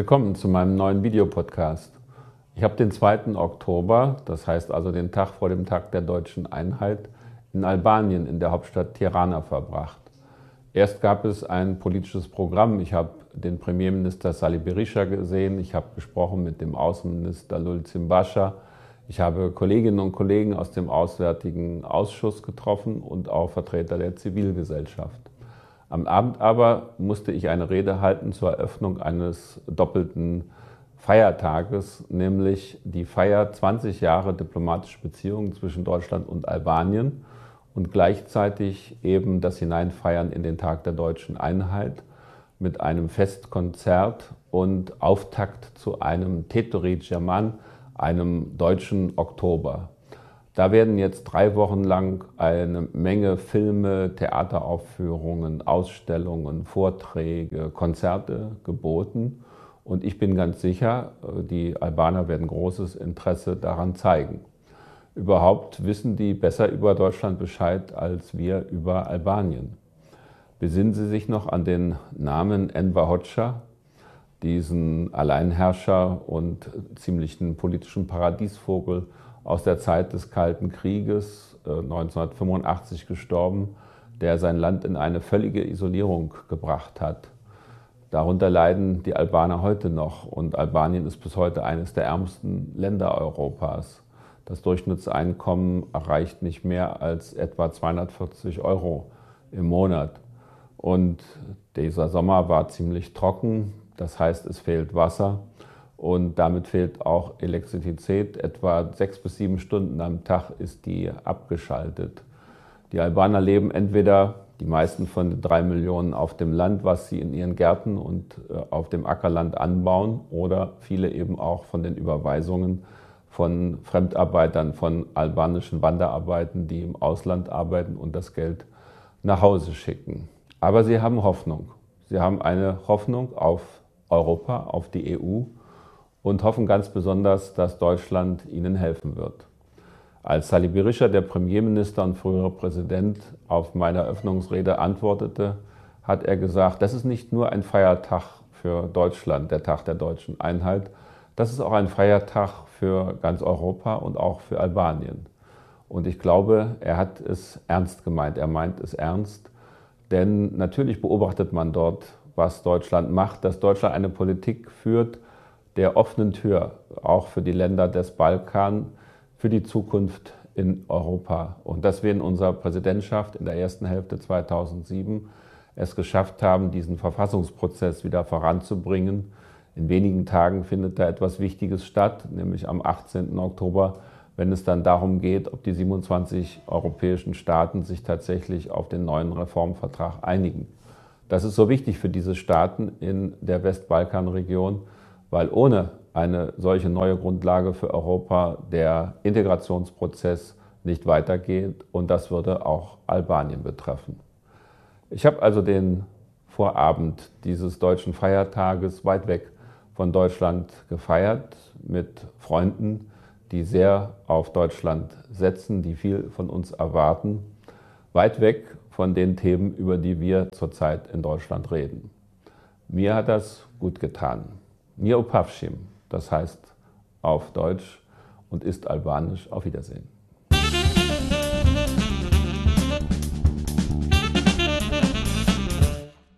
Willkommen zu meinem neuen Videopodcast. Ich habe den 2. Oktober, das heißt also den Tag vor dem Tag der deutschen Einheit, in Albanien in der Hauptstadt Tirana verbracht. Erst gab es ein politisches Programm. Ich habe den Premierminister Sali Berisha gesehen, ich habe gesprochen mit dem Außenminister Lulzim Bascha, ich habe Kolleginnen und Kollegen aus dem Auswärtigen Ausschuss getroffen und auch Vertreter der Zivilgesellschaft. Am Abend aber musste ich eine Rede halten zur Eröffnung eines doppelten Feiertages, nämlich die Feier 20 Jahre diplomatische Beziehungen zwischen Deutschland und Albanien und gleichzeitig eben das Hineinfeiern in den Tag der deutschen Einheit mit einem Festkonzert und Auftakt zu einem Tetori German, einem deutschen Oktober. Da werden jetzt drei Wochen lang eine Menge Filme, Theateraufführungen, Ausstellungen, Vorträge, Konzerte geboten. Und ich bin ganz sicher, die Albaner werden großes Interesse daran zeigen. Überhaupt wissen die besser über Deutschland Bescheid als wir über Albanien. Besinnen Sie sich noch an den Namen Enver Hoxha, diesen Alleinherrscher und ziemlichen politischen Paradiesvogel aus der Zeit des Kalten Krieges, 1985 äh, gestorben, der sein Land in eine völlige Isolierung gebracht hat. Darunter leiden die Albaner heute noch und Albanien ist bis heute eines der ärmsten Länder Europas. Das Durchschnittseinkommen erreicht nicht mehr als etwa 240 Euro im Monat. Und dieser Sommer war ziemlich trocken, das heißt es fehlt Wasser und damit fehlt auch Elektrizität. Etwa sechs bis sieben Stunden am Tag ist die abgeschaltet. Die Albaner leben entweder, die meisten von den drei Millionen, auf dem Land, was sie in ihren Gärten und äh, auf dem Ackerland anbauen, oder viele eben auch von den Überweisungen von Fremdarbeitern, von albanischen Wanderarbeiten, die im Ausland arbeiten und das Geld nach Hause schicken. Aber sie haben Hoffnung. Sie haben eine Hoffnung auf Europa, auf die EU und hoffen ganz besonders, dass Deutschland ihnen helfen wird. Als Sali Berisha, der Premierminister und frühere Präsident, auf meine Eröffnungsrede antwortete, hat er gesagt, das ist nicht nur ein Feiertag für Deutschland, der Tag der deutschen Einheit, das ist auch ein Feiertag für ganz Europa und auch für Albanien. Und ich glaube, er hat es ernst gemeint, er meint es ernst, denn natürlich beobachtet man dort, was Deutschland macht, dass Deutschland eine Politik führt, der offenen Tür, auch für die Länder des Balkan, für die Zukunft in Europa. Und dass wir in unserer Präsidentschaft in der ersten Hälfte 2007 es geschafft haben, diesen Verfassungsprozess wieder voranzubringen. In wenigen Tagen findet da etwas Wichtiges statt, nämlich am 18. Oktober, wenn es dann darum geht, ob die 27 europäischen Staaten sich tatsächlich auf den neuen Reformvertrag einigen. Das ist so wichtig für diese Staaten in der Westbalkanregion, weil ohne eine solche neue Grundlage für Europa der Integrationsprozess nicht weitergeht und das würde auch Albanien betreffen. Ich habe also den Vorabend dieses deutschen Feiertages weit weg von Deutschland gefeiert mit Freunden, die sehr auf Deutschland setzen, die viel von uns erwarten, weit weg von den Themen, über die wir zurzeit in Deutschland reden. Mir hat das gut getan. Mir opavshim, das heißt auf Deutsch und ist albanisch auf Wiedersehen.